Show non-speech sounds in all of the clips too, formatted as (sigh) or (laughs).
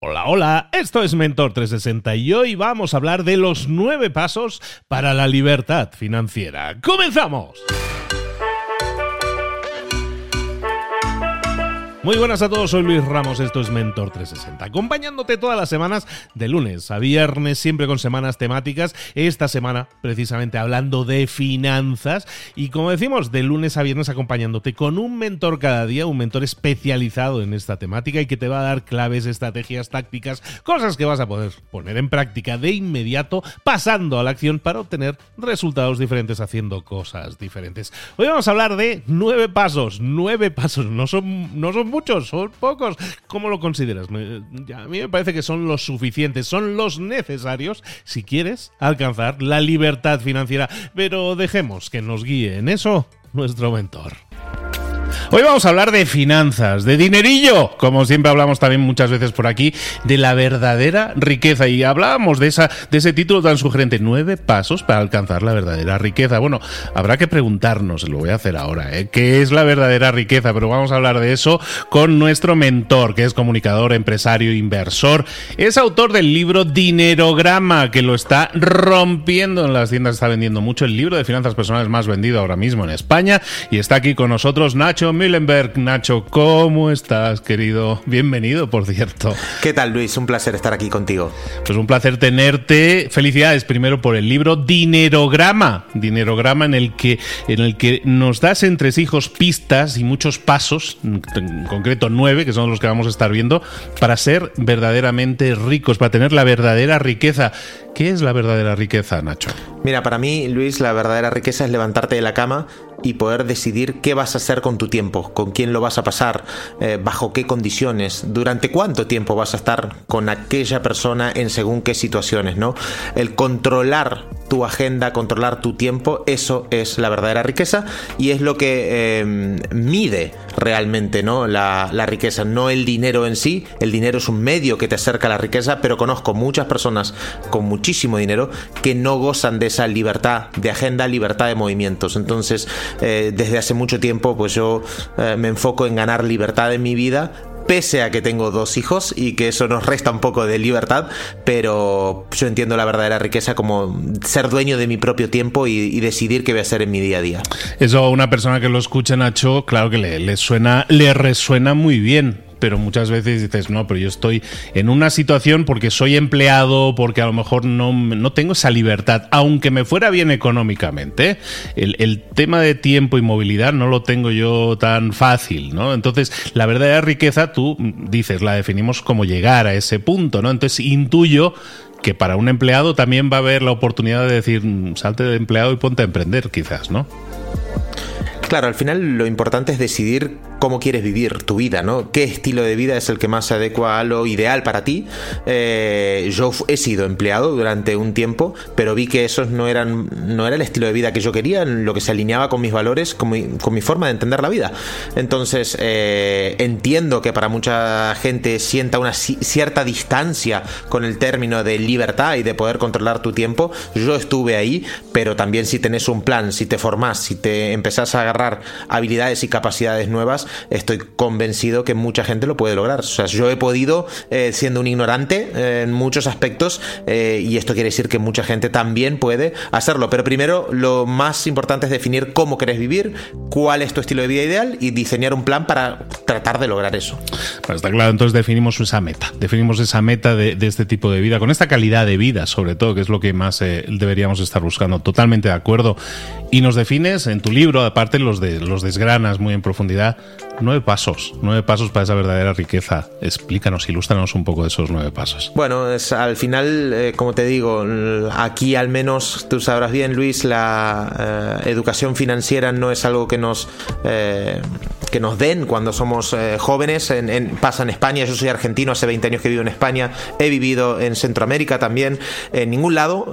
Hola, hola, esto es Mentor 360 y hoy vamos a hablar de los nueve pasos para la libertad financiera. ¡Comenzamos! Muy buenas a todos, soy Luis Ramos, esto es Mentor 360, acompañándote todas las semanas de lunes a viernes, siempre con semanas temáticas, esta semana precisamente hablando de finanzas y como decimos, de lunes a viernes acompañándote con un mentor cada día, un mentor especializado en esta temática y que te va a dar claves, estrategias, tácticas, cosas que vas a poder poner en práctica de inmediato, pasando a la acción para obtener resultados diferentes haciendo cosas diferentes. Hoy vamos a hablar de nueve pasos, nueve pasos, no son, no son muchos, son pocos. ¿Cómo lo consideras? a mí me parece que son los suficientes, son los necesarios si quieres alcanzar la libertad financiera. Pero dejemos que nos guíe en eso nuestro mentor. Hoy vamos a hablar de finanzas, de dinerillo, como siempre hablamos también muchas veces por aquí, de la verdadera riqueza. Y hablábamos de, esa, de ese título tan sugerente, nueve pasos para alcanzar la verdadera riqueza. Bueno, habrá que preguntarnos, lo voy a hacer ahora, ¿eh? ¿qué es la verdadera riqueza? Pero vamos a hablar de eso con nuestro mentor, que es comunicador, empresario, inversor. Es autor del libro Dinerograma, que lo está rompiendo en las tiendas, está vendiendo mucho. El libro de finanzas personales más vendido ahora mismo en España. Y está aquí con nosotros Nacho Millenberg. Nacho, ¿cómo estás, querido? Bienvenido, por cierto. ¿Qué tal, Luis? Un placer estar aquí contigo. Pues un placer tenerte. Felicidades primero por el libro Dinerograma. Dinerograma en el que, en el que nos das entre hijos pistas y muchos pasos, en concreto nueve, que son los que vamos a estar viendo, para ser verdaderamente ricos, para tener la verdadera riqueza. ¿Qué es la verdadera riqueza, Nacho? Mira, para mí, Luis, la verdadera riqueza es levantarte de la cama y poder decidir qué vas a hacer con tu tiempo, con quién lo vas a pasar, eh, bajo qué condiciones, durante cuánto tiempo vas a estar con aquella persona en según qué situaciones, ¿no? El controlar tu agenda, controlar tu tiempo, eso es la verdadera riqueza y es lo que em, mide realmente ¿no? La, la, riqueza, no el dinero en sí, el dinero es un medio que te acerca a la riqueza, pero conozco muchas personas con muchísimo dinero que no gozan de esa libertad de agenda, libertad de movimientos. Entonces, eh, desde hace mucho tiempo, pues yo eh, me enfoco en ganar libertad en mi vida, pese a que tengo dos hijos y que eso nos resta un poco de libertad, pero yo entiendo la verdadera riqueza como ser dueño de mi propio tiempo y, decidir qué voy a hacer en mi día a día. Eso a una persona que lo escucha, Nacho, claro que le, le suena, le resuena muy bien pero muchas veces dices, no, pero yo estoy en una situación porque soy empleado, porque a lo mejor no, no tengo esa libertad, aunque me fuera bien económicamente. El, el, tema de tiempo y movilidad no lo tengo yo tan fácil, ¿no? Entonces, la verdadera riqueza, tú dices, la definimos como llegar a ese punto, ¿no? Entonces, intuyo que para un empleado también va a haber la oportunidad de decir, salte de empleado y ponte a emprender, quizás, ¿no? Claro, al final lo importante es decidir cómo quieres vivir tu vida, ¿no? ¿Qué estilo de vida es el que más se adecua a lo ideal para ti? Eh, yo he sido empleado durante un tiempo, pero vi que esos no eran no era el estilo de vida que yo quería, lo que se alineaba con mis valores, con mi, forma de entender la vida. Entonces eh, entiendo que para mucha gente sienta una cierta distancia con el término de libertad y de poder controlar tu tiempo. Yo estuve ahí, pero también si tenés un plan, si te formás, si te empezás a agarrar habilidades y capacidades nuevas, estoy convencido que mucha gente lo puede lograr. O sea, yo he podido, eh, siendo un ignorante eh, en muchos aspectos, eh, y esto quiere decir que mucha gente también puede hacerlo. Pero primero, lo más importante es definir cómo querés vivir, cuál es tu estilo de vida ideal y diseñar un plan para tratar de lograr eso. Pues está claro, entonces definimos esa meta, definimos esa meta de, este tipo de vida, con esta calidad de vida, sobre todo, que es lo que más deberíamos estar buscando. Totalmente de acuerdo. Y nos defines en tu libro, aparte los, los desgranas muy en profundidad, nueve pasos, nueve pasos para esa verdadera riqueza. Explícanos, ilústranos un poco de esos nueve pasos. Bueno, es, al final, eh, como te digo, aquí al menos tú sabrás bien, Luis, la eh, educación financiera no es algo que nos, eh, que nos den cuando somos jóvenes. En, pasa en España, yo soy argentino, hace 20 años que vivo en España, he vivido en Centroamérica también. En ningún lado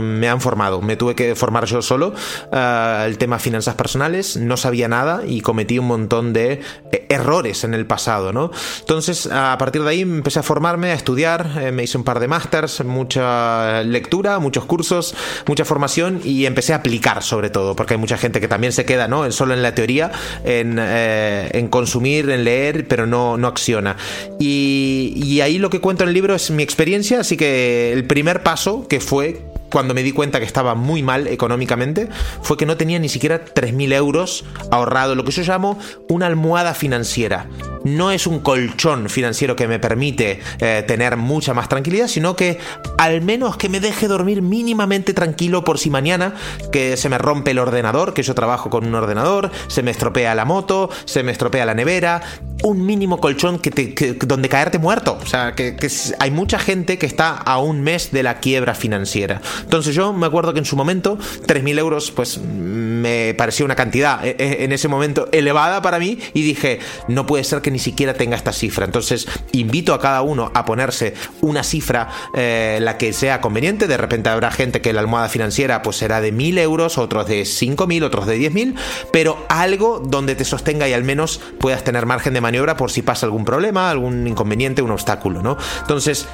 me han formado, me tuve que formar yo solo. el tema finanzas personales, no sabía nada y cometí un montón de eh, errores en el pasado, ¿no? Entonces, a partir de ahí empecé a formarme, a estudiar, eh, me hice un par de másters, mucha lectura, muchos cursos, mucha formación y empecé a aplicar sobre todo, porque hay mucha gente que también se queda, ¿no? Solo en la teoría, en eh, en consumir, en leer, pero no, no acciona. Y, y ahí lo que cuento en el libro es mi experiencia, así que el primer paso que fue cuando me di cuenta que estaba muy mal económicamente fue que no tenía ni siquiera 3.000 euros ahorrado, lo que yo llamo una almohada financiera. No es un colchón financiero que me permite eh, tener mucha más tranquilidad, sino que al menos que me deje dormir mínimamente tranquilo por si mañana que se me rompe el ordenador, que yo trabajo con un ordenador, se me estropea la moto, se me estropea la nevera, un mínimo colchón que te, donde caerte muerto. O sea, que, hay mucha gente que está a un mes de la quiebra financiera. Entonces yo me acuerdo que en su momento 3.000 euros pues me parecía una cantidad eh, eh, en ese momento elevada para mí y dije, no puede ser que ni siquiera tenga esta cifra. Entonces invito a cada uno a ponerse una cifra eh, la que sea conveniente. De repente habrá gente que la almohada financiera pues será de 1.000 euros, otros de 5.000, otros de 10.000, pero algo donde te sostenga y al menos puedas tener margen de maniobra por si pasa algún problema, algún inconveniente, un obstáculo, ¿no? Entonces,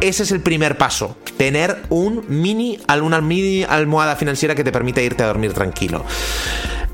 ese es el primer paso, tener un mini, una mini almohada financiera que te permita irte a dormir tranquilo.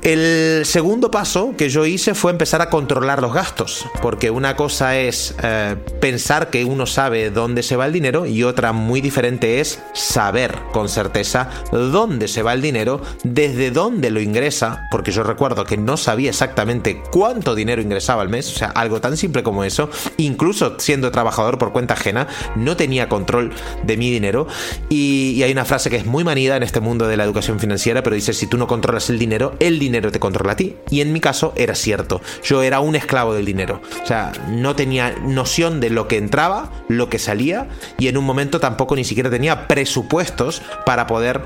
El segundo paso que yo hice fue empezar a controlar los gastos, porque una cosa es eh, pensar que uno sabe dónde se va el dinero y otra muy diferente es saber con certeza dónde se va el dinero, desde dónde lo ingresa, porque yo recuerdo que no sabía exactamente cuánto dinero ingresaba al mes, o sea, algo tan simple como eso, incluso siendo trabajador por cuenta ajena, no tenía control de mi dinero. Y, y hay una frase que es muy manida en este mundo de la educación financiera, pero dice, si tú no controlas el dinero, el dinero te controla a ti. Y en mi caso era cierto. Yo era un esclavo del dinero. O sea, no tenía noción de lo que entraba, lo que salía, y en un momento tampoco ni siquiera tenía presupuestos para poder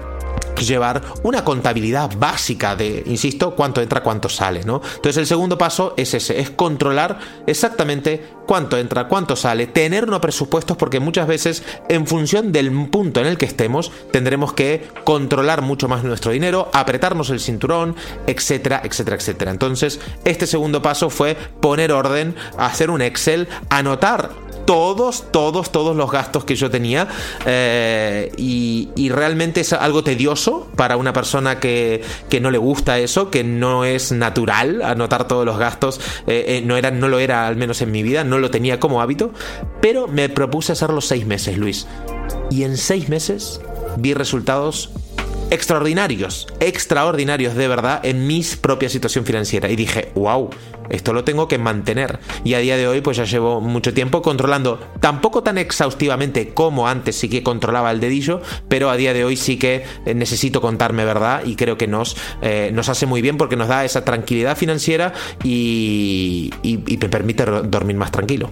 llevar una contabilidad básica de, insisto, cuánto entra, cuánto sale, ¿no? Entonces el segundo paso es ese, es controlar exactamente cuánto entra, cuánto sale, tener unos presupuestos porque muchas veces en función del punto en el que estemos tendremos que controlar mucho más nuestro dinero, apretarnos el cinturón, etcétera, etcétera, etcétera. Entonces este segundo paso fue poner orden, hacer un Excel, anotar todos, todos, todos los gastos que yo tenía. Eh, y, realmente es algo tedioso para una persona que, no le gusta eso, que no es natural anotar todos los gastos. Eh, eh, no, era, no lo era, al menos en mi vida, no lo tenía como hábito. Pero me propuse hacerlo seis meses, Luis. Y en seis meses vi resultados extraordinarios, extraordinarios de verdad en mi propia situación financiera. Y dije, wow, esto lo tengo que mantener. Y a día de hoy, pues ya llevo mucho tiempo controlando, tampoco tan exhaustivamente como antes sí que controlaba el dedillo, pero a día de hoy sí que eh, necesito contarme verdad y creo que nos, eh, nos hace muy bien porque nos da esa tranquilidad financiera y, y me permite dormir más tranquilo.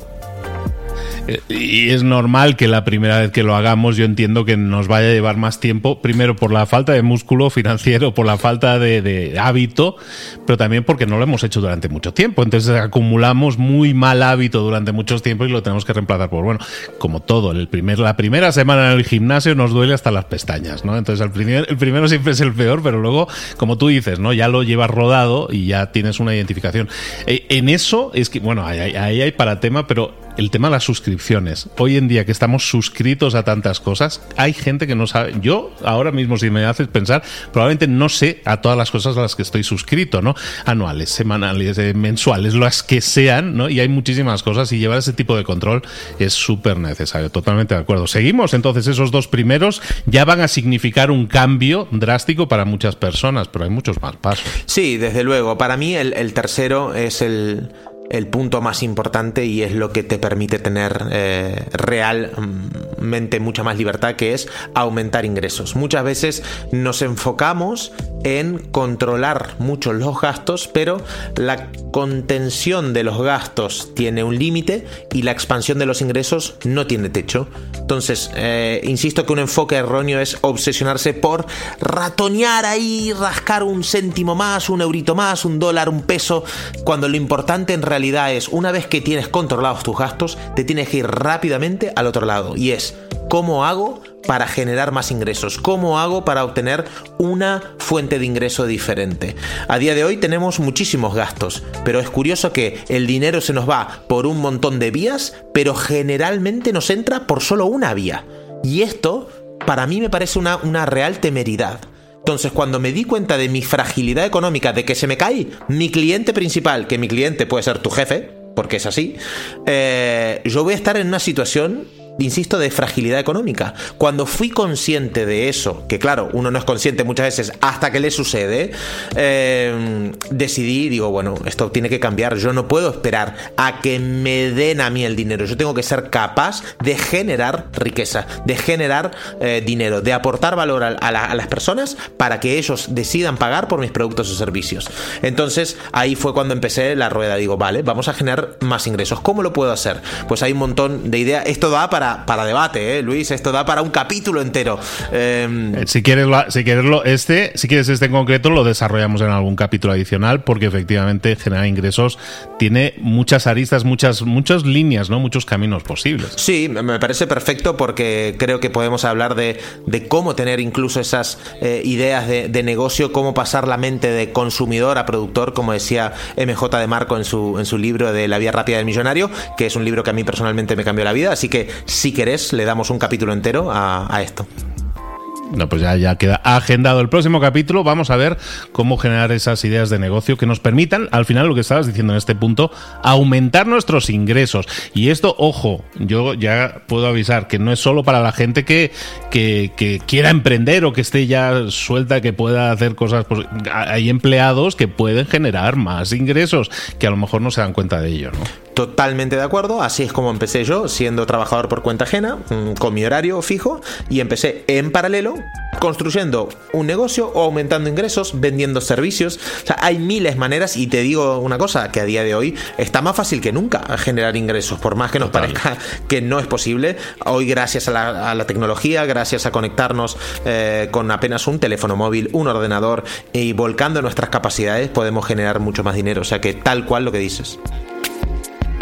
Y es normal que la primera vez que lo hagamos yo entiendo que nos vaya a llevar más tiempo, primero por la falta de músculo financiero, por la falta de, hábito, pero también porque no lo hemos hecho durante mucho tiempo. Entonces acumulamos muy mal hábito durante mucho tiempo y lo tenemos que reemplazar por, bueno, como todo, el primer, la primera semana en el gimnasio nos duele hasta las pestañas, ¿no? Entonces el, primer, el primero siempre es el peor, pero luego, como tú dices, ¿no? Ya lo llevas rodado y ya tienes una identificación. E, en eso es que, bueno, ahí hay para tema, pero el tema de las suscripciones. Hoy en día que estamos suscritos a tantas cosas, hay gente que no sabe. Yo ahora mismo, si me haces pensar, probablemente no sé a todas las cosas a las que estoy suscrito, ¿no? Anuales, semanales, eh, mensuales, las que sean, ¿no? Y hay muchísimas cosas y llevar ese tipo de control es súper necesario. Totalmente de acuerdo. Seguimos, entonces esos dos primeros ya van a significar un cambio drástico para muchas personas, pero hay muchos más pasos. Sí, desde luego. Para mí el tercero es el el punto más importante y es lo que te permite tener eh, realmente mucha más libertad, que es aumentar ingresos. Muchas veces nos enfocamos en controlar mucho los gastos, pero la contención de los gastos tiene un límite y la expansión de los ingresos no tiene techo. Entonces, eh, insisto que un enfoque erróneo es obsesionarse por ratonear ahí, rascar un céntimo más, un eurito más, un dólar, un peso, cuando lo importante en realidad es, una vez que tienes controlados tus gastos, te tienes que ir rápidamente al otro lado. Y es, ¿cómo hago para generar más ingresos? ¿Cómo hago para obtener una fuente de ingreso diferente? A día de hoy tenemos muchísimos gastos, pero es curioso que el dinero se nos va por un montón de vías, pero generalmente nos entra por solo una vía. Y esto, para mí, me parece una, una real temeridad. Entonces, cuando me di cuenta de mi fragilidad económica, de que se me cae mi cliente principal, que mi cliente puede ser tu jefe, porque es así, eh, yo voy a estar en una situación insisto, de fragilidad económica. Cuando fui consciente de eso, que claro, uno no es consciente muchas veces hasta que le sucede, eh, decidí, digo, bueno, esto tiene que cambiar. Yo no puedo esperar a que me den a mí el dinero. Yo tengo que ser capaz de generar riqueza, de generar eh, dinero, de aportar valor a, a, las personas para que ellos decidan pagar por mis productos o servicios. Entonces, ahí fue cuando empecé la rueda. Digo, vale, vamos a generar más ingresos. ¿Cómo lo puedo hacer? Pues hay un montón de ideas. Esto da para para, debate, ¿eh, Luis. Esto da para un capítulo entero. Em, eh, si quieres, si quieres este, si quieres este en concreto, lo desarrollamos en algún capítulo adicional, porque efectivamente generar ingresos tiene muchas aristas, muchas, muchas líneas, ¿no? Muchos caminos posibles. Sí, me parece perfecto porque creo que podemos hablar de, cómo tener incluso esas eh, ideas de, de, negocio, cómo pasar la mente de consumidor a productor, como decía MJ de Marco en su, en su libro de La vía rápida del millonario, que es un libro que a mí personalmente me cambió la vida. Así que si querés, le damos un capítulo entero a, esto. No, pues ya, ya queda agendado el próximo capítulo. Vamos a ver cómo generar esas ideas de negocio que nos permitan, al final, lo que estabas diciendo en este punto, aumentar nuestros ingresos. Y esto, ojo, yo ya puedo avisar que no es solo para la gente que, que, quiera emprender o que esté ya suelta, que pueda hacer cosas. Pues, hay empleados que pueden generar más ingresos, que a lo mejor no se dan cuenta de ello, ¿no? Totalmente de acuerdo, así es como empecé yo, siendo trabajador por cuenta ajena, mm, con mi horario fijo, y empecé en paralelo construyendo un negocio o aumentando ingresos, vendiendo servicios. O sea, hay miles de maneras y te digo una cosa, que a día de hoy está más fácil que nunca generar ingresos, por más que nos parezca que no es posible. Hoy gracias a la, tecnología, gracias a conectarnos eh, con apenas un teléfono móvil, un ordenador y volcando nuestras capacidades podemos generar mucho más dinero. O sea que tal cual lo que dices.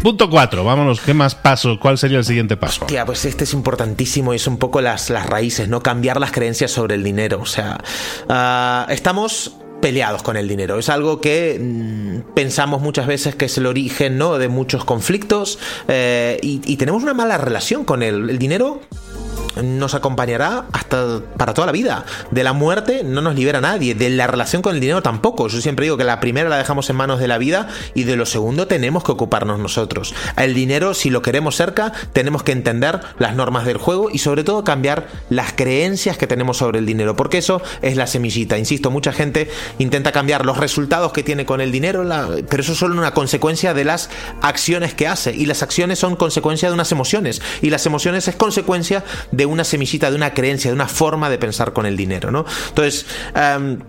Punto 4, vámonos, ¿qué más paso? ¿Cuál sería el siguiente paso? Hostia, pues este es importantísimo y es un poco las, las raíces, ¿no? Cambiar las creencias sobre el dinero. O sea, uh, estamos peleados con el dinero. Es algo que mm, pensamos muchas veces que es el origen ¿no? de muchos conflictos eh, y, y, tenemos una mala relación con él. El dinero nos acompañará hasta para toda la vida. De la muerte no nos libera nadie, de la relación con el dinero tampoco. Yo siempre digo que la primera la dejamos en manos de la vida y de lo segundo tenemos que ocuparnos nosotros. El dinero, si lo queremos cerca, tenemos que entender las normas del juego y sobre todo cambiar las creencias que tenemos sobre el dinero, porque eso es la semillita. Insisto, mucha gente intenta cambiar los resultados que tiene con el dinero, pero eso es solo una consecuencia de las acciones que hace y las acciones son consecuencia de unas emociones y las emociones es consecuencia de una semillita, de una creencia, de una forma de pensar con el dinero, ¿no? Entonces, em,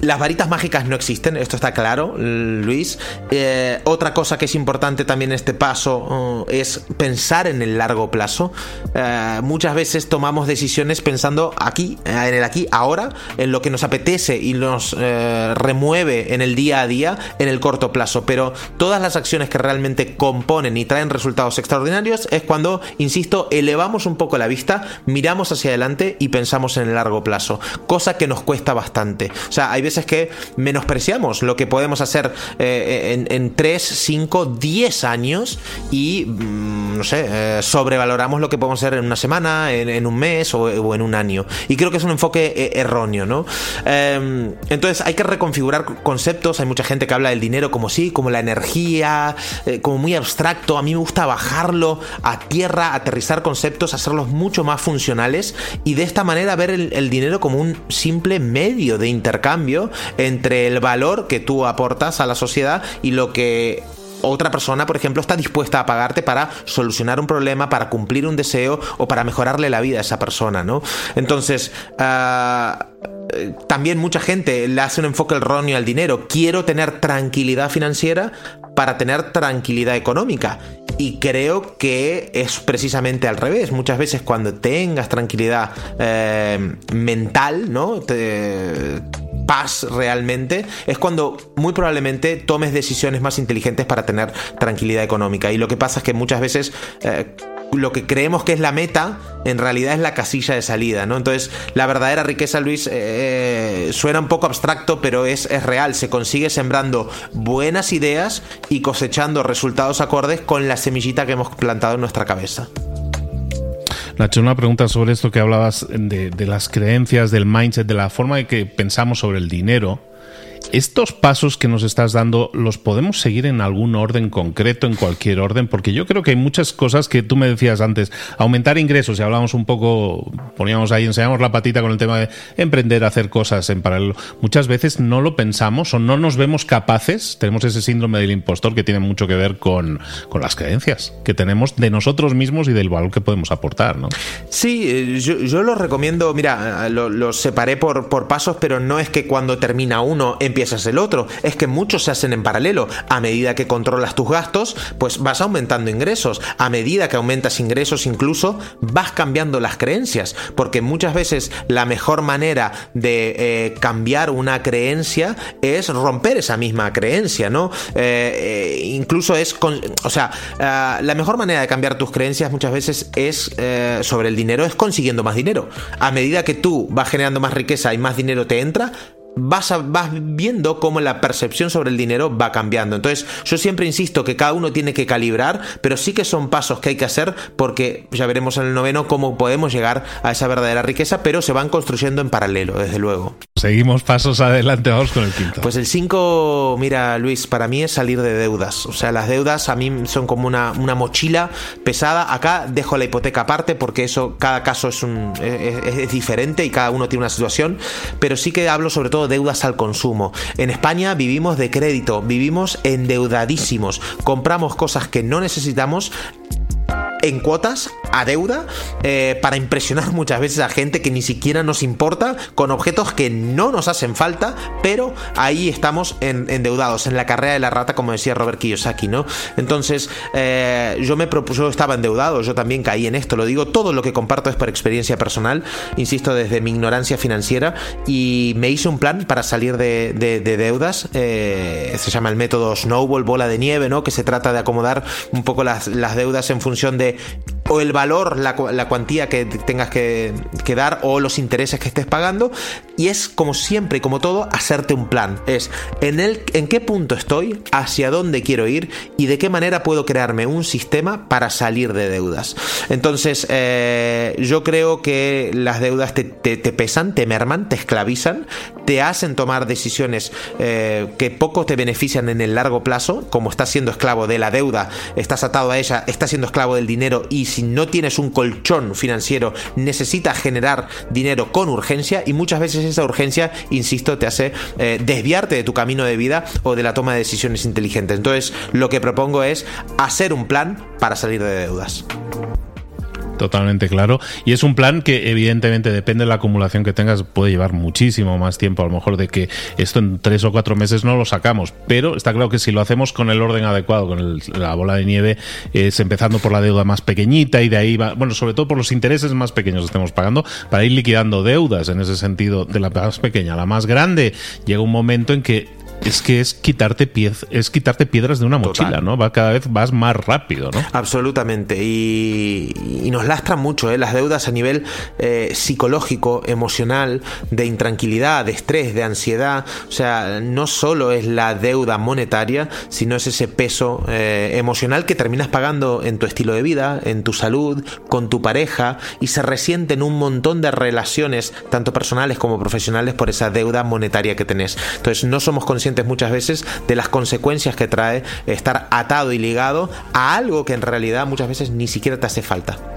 las varitas mágicas no existen, esto está claro, Luis. Eh, otra cosa que es importante también en este paso eh, es pensar en el largo plazo. Eh, muchas veces tomamos decisiones pensando aquí, en el aquí, ahora, en lo que nos apetece y nos remueve en el día a día, en el corto plazo. Pero todas las acciones que realmente componen y traen resultados extraordinarios es cuando, insisto, elevamos un poco la vista, miramos hacia adelante y pensamos en el largo plazo, cosa que nos cuesta bastante. O sea, hay veces que menospreciamos lo que podemos hacer eh, en, 3, 5, 10 años y, mm, no sé, eh, sobrevaloramos lo que podemos hacer en una semana, en, un mes o, en un año. Y creo que es un enfoque eh, erróneo, ¿no? Em, entonces hay que reconfigurar conceptos. Hay mucha gente que habla del dinero como sí, como la energía, como muy abstracto. A mí me gusta bajarlo a tierra, aterrizar conceptos, hacerlos mucho más funcionales y de esta manera ver el dinero como un simple medio de intercambio entre el valor que tú aportas a la sociedad y lo que otra persona, por ejemplo, está dispuesta a pagarte para solucionar un problema, para cumplir un deseo o para mejorarle la vida a esa persona, ¿no? Entonces, ah, también mucha gente le hace un enfoque erróneo al dinero. Quiero tener tranquilidad financiera para tener tranquilidad económica. Y creo que es precisamente al revés. Muchas veces cuando tengas tranquilidad eh, mental, ¿no? Te, paz realmente, es cuando muy probablemente tomes decisiones más inteligentes para tener tranquilidad económica. Y lo que pasa es que muchas veces... Eh, lo que creemos que es la meta, en realidad es la casilla de salida, ¿no? Entonces, la verdadera riqueza, Luis, eh, suena un poco abstracto, pero es, es real. Se consigue sembrando buenas ideas y cosechando resultados acordes con la semillita que hemos plantado en nuestra cabeza. Nacho, una pregunta sobre esto que hablabas de, de las creencias, del mindset, de la forma de que pensamos sobre el dinero. Estos pasos que nos estás dando, ¿los podemos seguir en algún orden concreto, en cualquier orden? Porque yo creo que hay muchas cosas que tú me decías antes. Aumentar ingresos, y hablábamos un poco, poníamos ahí, enseñamos la patita con el tema de emprender, hacer cosas en paralelo. Muchas veces no lo pensamos o no nos vemos capaces. Tenemos ese síndrome del impostor que tiene mucho que ver con, con las creencias que tenemos de nosotros mismos y del valor que podemos aportar, ¿no? Sí, eh, yo, yo lo recomiendo, mira, lo, lo separé por, por pasos, pero no es que cuando termina uno empiezas el otro. Es que muchos se hacen en paralelo. A medida que controlas tus gastos, pues vas aumentando ingresos. A medida que aumentas ingresos, incluso vas cambiando las creencias. Porque muchas veces la mejor manera de eh, cambiar una creencia es romper esa misma creencia, ¿no? Eh, eh, incluso es con. O sea, la mejor manera de cambiar tus creencias muchas veces es sobre el dinero, es consiguiendo más dinero. A medida que tú vas generando más riqueza y más dinero te entra, vas, a, vas viendo cómo la percepción sobre el dinero va cambiando. Entonces, yo siempre insisto que cada uno tiene que calibrar, pero sí que son pasos que hay que hacer porque ya veremos en el noveno cómo podemos llegar a esa verdadera riqueza, pero se van construyendo en paralelo, desde luego. Seguimos pasos adelante, vamos con el quinto. Pues el 5, mira Luis, para mí es salir de deudas. O sea, las deudas a mí son como una, una mochila pesada. Acá dejo la hipoteca aparte porque eso, cada caso es, un, es, es diferente y cada uno tiene una situación, pero sí que hablo sobre todo deudas al consumo. En España vivimos de crédito, vivimos endeudadísimos, compramos cosas que no necesitamos en cuotas a deuda eh, para impresionar (laughs) muchas veces a gente que ni siquiera nos importa con objetos que no nos hacen falta, pero ahí estamos en, endeudados en la carrera de la rata, como decía Robert Kiyosaki, ¿no? Entonces, eh, yo me propuse, yo estaba endeudado, yo también caí en esto, lo digo, todo lo que comparto es por experiencia personal, insisto, desde mi ignorancia financiera, y me hice un plan para salir de deudas, eh, se llama el método Snowball, bola de nieve, ¿no? Que se trata de acomodar un poco las, las deudas en función de o el valor, la, cuantía que tengas que, dar o los intereses que estés pagando. Y es como siempre y como todo, hacerte un plan. Es en, el, en qué punto estoy, hacia dónde quiero ir y de qué manera puedo crearme un sistema para salir de deudas. Entonces, eh, yo creo que las deudas te, te, te, pesan, te merman, te esclavizan, te hacen tomar decisiones eh, que poco te benefician en el largo plazo. Como estás siendo esclavo de la deuda, estás atado a ella, estás siendo esclavo del dinero y si no tienes un colchón financiero necesitas generar dinero con urgencia y muchas veces esa urgencia, insisto, te hace eh, desviarte de tu camino de vida o de la toma de decisiones inteligentes. Entonces lo que propongo es hacer un plan para salir de deudas. Totalmente claro. Y es un plan que evidentemente depende de la acumulación que tengas, puede llevar muchísimo más tiempo, a lo mejor de que esto en tres o cuatro meses no lo sacamos. Pero está claro que si lo hacemos con el orden adecuado, con la bola de nieve, es empezando por la deuda más pequeñita y de ahí va, bueno, sobre todo por los intereses más pequeños que estemos pagando, para ir liquidando deudas en ese sentido, de la más pequeña a la más grande, llega un momento en que es que es quitarte piez, es quitarte piedras de una mochila, Total. ¿no? Va cada vez vas más rápido, ¿no? Absolutamente. Y, y nos lastran mucho, ¿eh? Las deudas a nivel eh, psicológico, emocional, de intranquilidad, de estrés, de ansiedad. O sea, no solo es la deuda monetaria, sino es ese peso eh, emocional que terminas pagando en tu estilo de vida, en tu salud, con tu pareja, y se resiente en un montón de relaciones, tanto personales como profesionales, por esa deuda monetaria que tenés. Entonces, no somos conscientes muchas veces de las consecuencias que trae estar atado y ligado a algo que en realidad muchas veces ni siquiera te hace falta.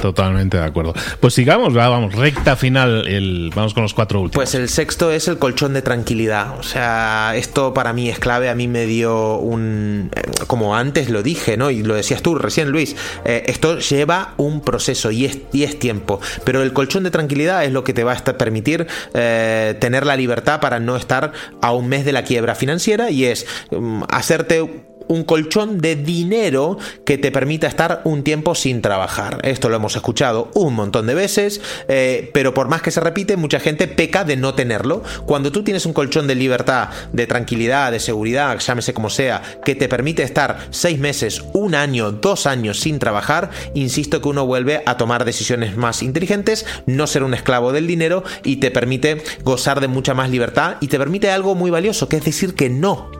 Totalmente de acuerdo. Pues sigamos, vamos, recta final, el, vamos con los cuatro últimos. Pues el sexto es el colchón de tranquilidad. O sea, esto para mí es clave. A mí me dio un. Como antes lo dije, ¿no? Y lo decías tú recién, Luis. Eh, esto lleva un proceso y es, y es, tiempo. Pero el colchón de tranquilidad es lo que te va a permitir eh, tener la libertad para no estar a un mes de la quiebra financiera y es um, hacerte un colchón de dinero que te permita estar un tiempo sin trabajar. Esto lo hemos escuchado un montón de veces, eh, pero por más que se repite, mucha gente peca de no tenerlo. Cuando tú tienes un colchón de libertad, de tranquilidad, de seguridad, llámese como sea, que te permite estar seis meses, un año, dos años sin trabajar, insisto que uno vuelve a tomar decisiones más inteligentes, no ser un esclavo del dinero y te permite gozar de mucha más libertad y te permite algo muy valioso, que es decir que no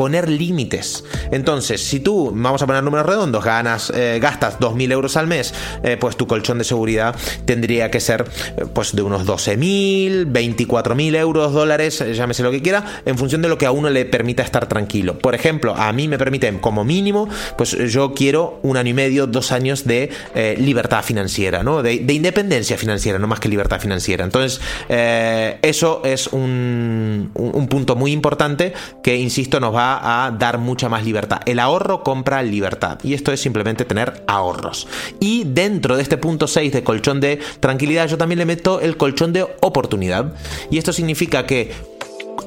poner límites. Entonces, si tú, vamos a poner números redondos, ganas, eh, gastas 2.000 euros al mes, eh, pues tu colchón de seguridad tendría que ser eh, pues de unos 12.000, 24.000 euros, dólares, llámese lo que quiera, en función de lo que a uno le permita estar tranquilo. Por ejemplo, a mí me permiten como mínimo, pues yo quiero un año y medio, dos años de libertad financiera, ¿no? De, independencia financiera, no más que libertad financiera. Entonces, eso es un, un punto muy importante que, insisto, nos va a dar mucha más libertad. El ahorro compra libertad y esto es simplemente tener ahorros. Y dentro de este punto 6 de colchón de tranquilidad, yo también le meto el colchón de oportunidad. Y esto significa que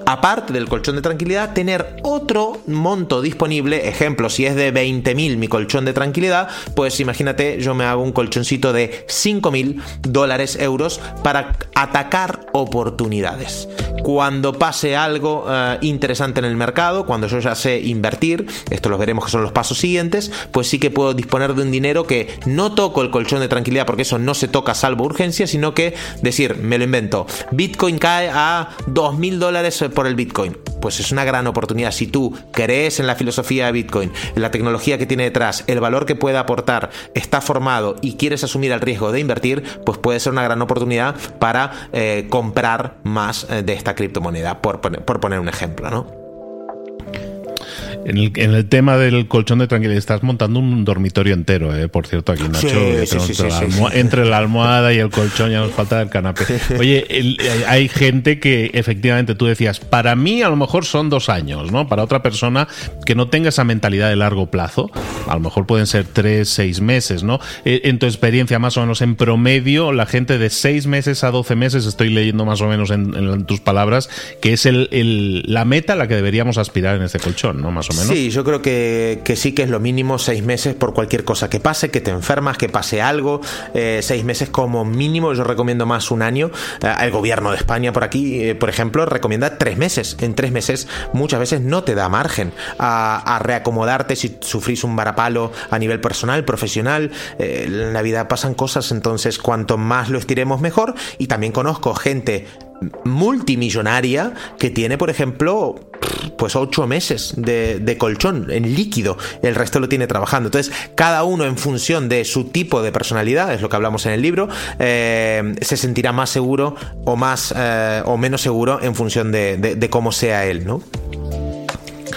aparte del colchón de tranquilidad, tener otro monto disponible. Ejemplo, si es de 20.000 mi colchón de tranquilidad, pues imagínate, yo me hago un colchoncito de 5.000 dólares euros para atacar oportunidades. Cuando pase algo eh, interesante en el mercado, cuando yo ya sé invertir, esto lo veremos que son los pasos siguientes, pues sí que puedo disponer de un dinero que no toco el colchón de tranquilidad porque eso no se toca salvo urgencia, sino que decir, me lo invento, Bitcoin cae a 2.000 dólares por el Bitcoin. Pues es una gran oportunidad. Si tú crees en la filosofía de Bitcoin, en la tecnología que tiene detrás, el valor que puede aportar, está formado y quieres asumir el riesgo de invertir, pues puede ser una gran oportunidad para eh, comprar más eh, de esta criptomoneda, por, por poner un ejemplo, ¿no? En el, tema del colchón de tranquilidad, estás montando un dormitorio entero, eh, por cierto, aquí Nacho. entre, la almohada y el colchón ya nos falta el canapé. (laughs) Oye, hay gente que efectivamente tú decías, para mí a lo mejor son dos años, ¿no? Para otra persona que no tenga esa mentalidad de largo plazo, a lo mejor pueden ser tres, seis meses, ¿no? Eh, en tu experiencia, más o menos en promedio, la gente de seis meses a doce meses, estoy leyendo más o menos en, tus palabras, que es el, la meta a la que deberíamos aspirar en este colchón, ¿no? Más o Sí, yo creo que, sí que es lo mínimo seis meses por cualquier cosa que pase, que te enfermas, que pase algo. Eh, seis meses como mínimo, yo recomiendo más un año. Eh, el gobierno de España por aquí, eh, por ejemplo, recomienda tres meses. En tres meses muchas veces no te da margen a, reacomodarte si sufrís un varapalo a nivel personal, profesional. en la vida pasan cosas, entonces cuanto más lo estiremos mejor. Y también conozco gente multimillonaria que tiene, por ejemplo, pues ocho meses de, colchón en líquido, el resto lo tiene trabajando. Entonces, cada uno en función de su tipo de personalidad, es lo que hablamos en el libro, eh, se sentirá más seguro o más eh, o menos seguro en función de, de cómo sea él, ¿no?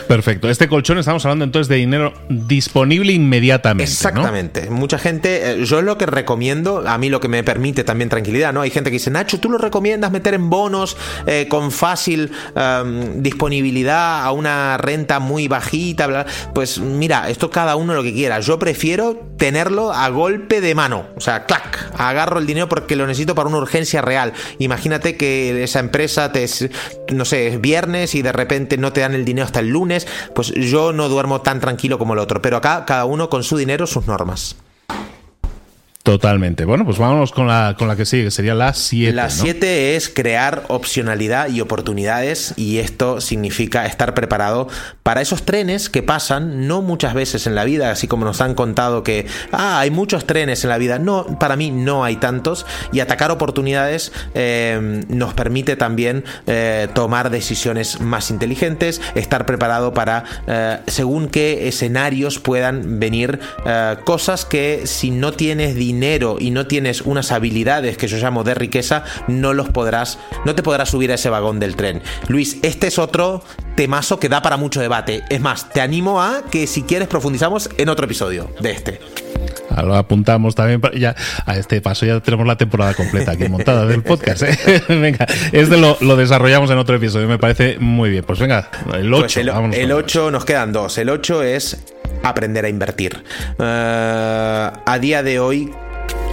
Perfecto. Este colchón estamos hablando entonces de dinero disponible inmediatamente. Exactamente. Mucha gente, eh, yo lo que recomiendo, a mí lo que me permite también tranquilidad, ¿no? Hay gente que dice, Nacho, tú lo recomiendas meter en bonos eh, con fácil em, disponibilidad a una renta muy bajita, bla. pues mira, esto cada uno lo que quiera. Yo prefiero tenerlo a golpe de mano. O sea, clac, agarro el dinero porque lo necesito para una urgencia real. Imagínate que esa empresa te, no sé, es viernes y de repente no te dan el dinero hasta el lunes pues yo no duermo tan tranquilo como el otro. Pero acá cada uno con su dinero, sus normas. Totalmente. Bueno, pues vámonos con la, con la que sigue, que sería la 7. La 7 es crear opcionalidad y oportunidades y esto significa estar preparado para esos trenes que pasan no muchas veces en la vida, así como nos han contado que ah, hay muchos trenes en la vida. No, para mí no hay tantos y atacar oportunidades eh, nos permite también eh, tomar decisiones más inteligentes, estar preparado para eh, según qué escenarios puedan venir cosas que si no tienes dinero dinero y no tienes unas habilidades que yo llamo de riqueza, no los podrás, no te podrás subir a ese vagón del tren. Luis, este es otro temazo que da para mucho debate. Es más, te animo a que si quieres profundizamos en otro episodio de este. Lo apuntamos también. Ya, a este paso ya tenemos la temporada completa aquí montada del podcast. ¿eh? (laughs) venga, este lo, desarrollamos en otro episodio. Me parece muy bien. Pues venga, el 8. Pues el, 8 nos quedan dos. El 8 es aprender a invertir. Eh, a día de hoy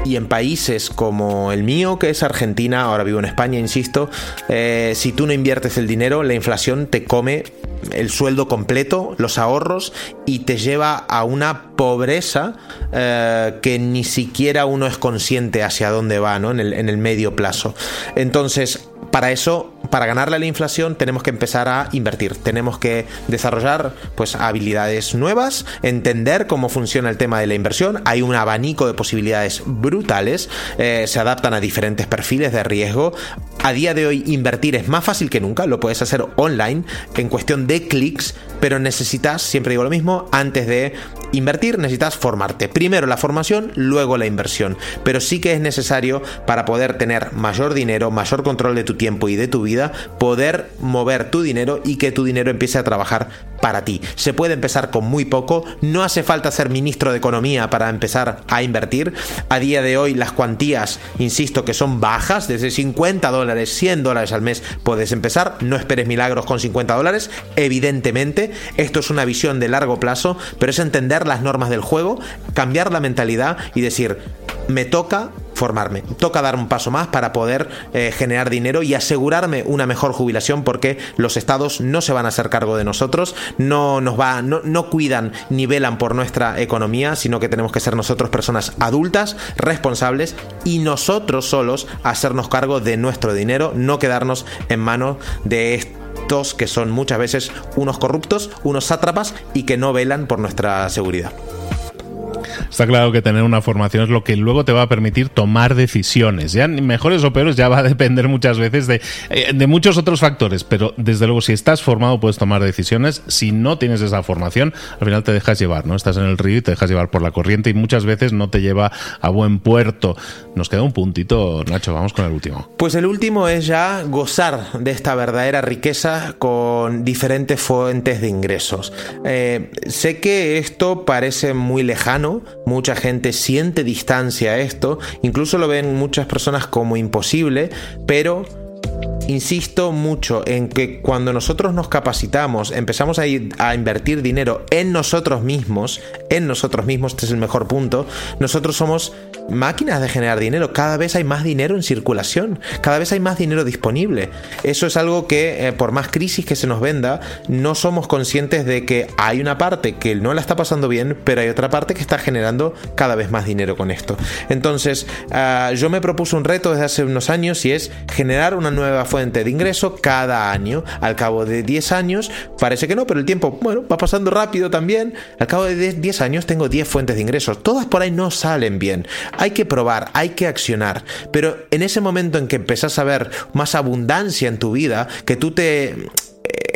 y en países como el mío, que es Argentina, ahora vivo en España, insisto, eh, si tú no inviertes el dinero, la inflación te come el sueldo completo, los ahorros y te lleva a una pobreza eh, que ni siquiera uno es consciente hacia dónde va ¿no? en, el, medio plazo. Entonces, para eso, para ganarle a la inflación, tenemos que empezar a invertir. Tenemos que desarrollar pues, habilidades nuevas, entender cómo funciona el tema de la inversión. Hay un abanico de posibilidades brutales, eh, se adaptan a diferentes perfiles de riesgo. A día de hoy, invertir es más fácil que nunca, lo puedes hacer online en cuestión de clics, pero necesitas, siempre digo lo mismo, antes de invertir necesitas formarte. Primero la formación, luego la inversión. Pero sí que es necesario para poder tener mayor dinero, mayor control de tu tiempo y de tu vida, poder mover tu dinero y que tu dinero empiece a trabajar para ti. Se puede empezar con muy poco, no hace falta ser ministro de Economía para empezar a invertir. A día de hoy las cuantías, insisto, que son bajas, desde 50 dólares, 100 dólares al mes puedes empezar. No esperes milagros con 50 dólares, evidentemente. Esto es una visión de largo plazo, pero es entender las normas del juego, cambiar la mentalidad y decir, me toca formarme. Toca dar un paso más para poder eh, generar dinero y asegurarme una mejor jubilación porque los estados no se van a hacer cargo de nosotros, no nos va, no, no cuidan ni velan por nuestra economía, sino que tenemos que ser nosotros personas adultas, responsables y nosotros solos hacernos cargo de nuestro dinero, no quedarnos en manos de que son muchas veces unos corruptos, unos sátrapas y que no velan por nuestra seguridad. Está claro que tener una formación es lo que luego te va a permitir tomar decisiones. Ya mejores o peores ya va a depender muchas veces de, eh, de muchos otros factores, pero desde luego si estás formado puedes tomar decisiones. Si no tienes esa formación, al final te dejas llevar, ¿no? Estás en el río y te dejas llevar por la corriente y muchas veces no te lleva a buen puerto. Nos queda un puntito, Nacho, vamos con el último. Pues el último es ya gozar de esta verdadera riqueza con diferentes fuentes de ingresos. Eh, sé que esto parece muy lejano, mucha gente siente distancia a esto, incluso lo ven muchas personas como imposible, pero insisto mucho en que cuando nosotros nos capacitamos, empezamos a, ir a, invertir dinero en nosotros mismos, en nosotros mismos, este es el mejor punto, nosotros somos máquinas de generar dinero, cada vez hay más dinero en circulación, cada vez hay más dinero disponible. Eso es algo que eh, por más crisis que se nos venda, no somos conscientes de que hay una parte que no la está pasando bien, pero hay otra parte que está generando cada vez más dinero con esto. Entonces, uh, yo me propuso un reto desde hace unos años y es generar una nueva fuente de ingreso cada año. Al cabo de 10 años, parece que no, pero el tiempo, bueno, va pasando rápido también. Al cabo de 10 años tengo 10 fuentes de ingresos. Todas por ahí no salen bien. Hay que probar, hay que accionar. Pero en ese momento en que empezás a ver más abundancia en tu vida, que tú te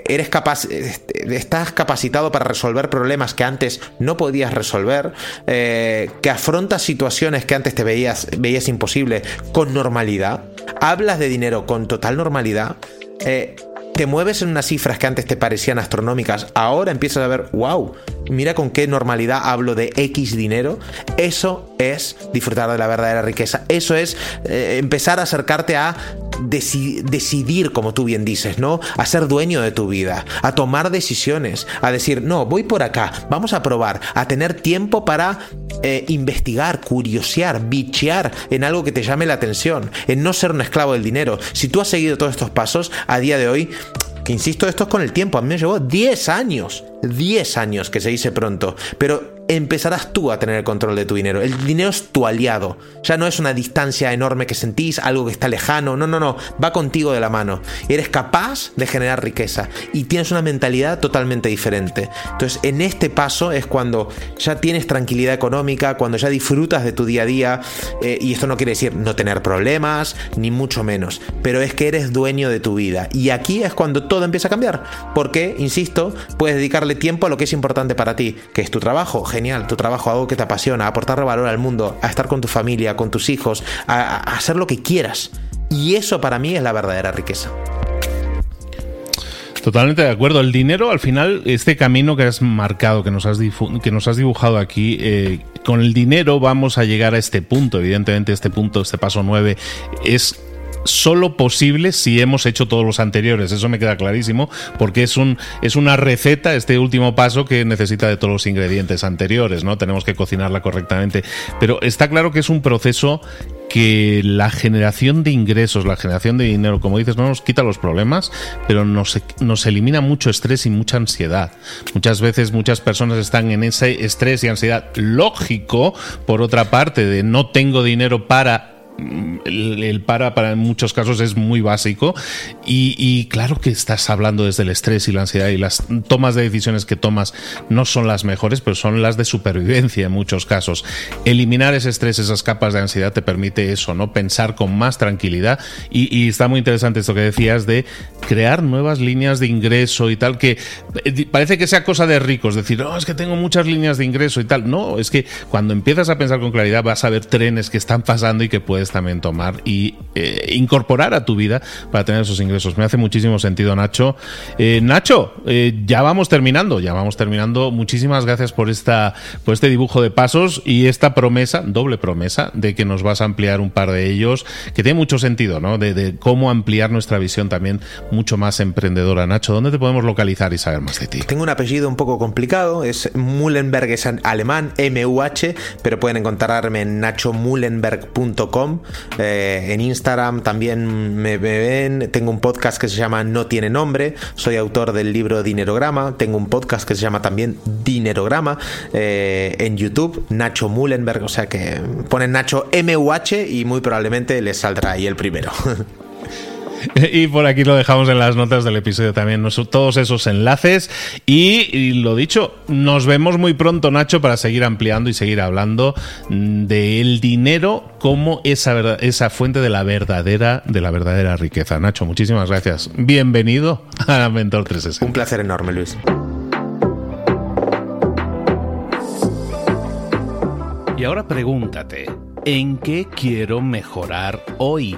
eres capaz, este, estás capacitado para resolver problemas que antes no podías resolver, eh, que afrontas situaciones que antes te veías, veías imposible con normalidad, hablas de dinero con total normalidad, eh, te mueves en unas cifras que antes te parecían astronómicas, ahora empiezas a ver, wow, mira con qué normalidad hablo de X dinero, eso es disfrutar de la verdadera riqueza, eso es eh, empezar a acercarte a deci decidir, como tú bien dices, ¿no? A ser dueño de tu vida, a tomar decisiones, a decir, no, voy por acá, vamos a probar, a tener tiempo para eh, investigar, curiosear, bichear en algo que te llame la atención, en no ser un esclavo del dinero. Si tú has seguido todos estos pasos, a día de hoy, que insisto, esto es con el tiempo, a mí me llevó 10 años, 10 años que se dice pronto, pero empezarás tú a tener el control de tu dinero. El dinero es tu aliado. Ya no es una distancia enorme que sentís, algo que está lejano. No, no, no. Va contigo de la mano. Eres capaz de generar riqueza y tienes una mentalidad totalmente diferente. Entonces, en este paso es cuando ya tienes tranquilidad económica, cuando ya disfrutas de tu día a día. Eh, y esto no quiere decir no tener problemas, ni mucho menos. Pero es que eres dueño de tu vida. Y aquí es cuando todo empieza a cambiar. Porque, insisto, puedes dedicarle tiempo a lo que es importante para ti, que es tu trabajo genial, tu trabajo, algo que te apasiona, a aportarle valor al mundo, a estar con tu familia, con tus hijos, a, a hacer lo que quieras. Y eso para mí es la verdadera riqueza. Totalmente de acuerdo. El dinero, al final, este camino que has marcado, que nos has, que nos has dibujado aquí, eh, con el dinero vamos a llegar a este punto. Evidentemente, este punto, este paso 9, es solo posible si hemos hecho todos los anteriores. Eso me queda clarísimo, porque es, un, es una receta, este último paso, que necesita de todos los ingredientes anteriores, ¿no? Tenemos que cocinarla correctamente. Pero está claro que es un proceso que la generación de ingresos, la generación de dinero, como dices, no nos quita los problemas, pero nos, nos elimina mucho estrés y mucha ansiedad. Muchas veces muchas personas están en ese estrés y ansiedad lógico, por otra parte, de no tengo dinero para el, para para en muchos casos es muy básico. Y, claro que estás hablando desde el estrés y la ansiedad y las tomas de decisiones que tomas no son las mejores pero son las de supervivencia en muchos casos. Eliminar ese estrés esas capas de ansiedad te permite eso no pensar con más tranquilidad. Y, está muy interesante esto que decías de crear nuevas líneas de ingreso y tal que eh, parece que sea cosa de ricos decir oh, es que tengo muchas líneas de ingreso y tal no es que cuando empiezas a pensar con claridad vas a ver trenes que están pasando y que puedes también tomar y eh, incorporar a tu vida para tener esos ingresos. Me hace muchísimo sentido, Nacho. Eh, Nacho, eh, ya vamos terminando, ya vamos terminando. Muchísimas gracias por, esta, por este dibujo de pasos y esta promesa, doble promesa, de que nos vas a ampliar un par de ellos, que tiene mucho sentido, ¿no? De, cómo ampliar nuestra visión también mucho más emprendedora. Nacho, ¿dónde te podemos localizar y saber más de ti? Tengo un apellido un poco complicado, es Mullenberg, es alemán, M-U-H, pero pueden encontrarme en nachomullenberg.com eh, en Instagram también me, ven. Tengo un podcast que se llama No tiene nombre. Soy autor del libro Dinerograma. Tengo un podcast que se llama también Dinerograma. Eh, en YouTube, Nacho Mullenberg. O sea que ponen Nacho MUH y muy probablemente les saldrá ahí el primero. (laughs) (laughs) Y por aquí lo dejamos en las notas del episodio también, todos esos enlaces. Y, lo dicho, nos vemos muy pronto, Nacho, para seguir ampliando y seguir hablando del dinero como esa, esa fuente de la verdadera, de la verdadera riqueza. Nacho, muchísimas gracias. Bienvenido a Mentor 360. Un placer enorme, Luis. Y ahora pregúntate, ¿en qué quiero mejorar hoy?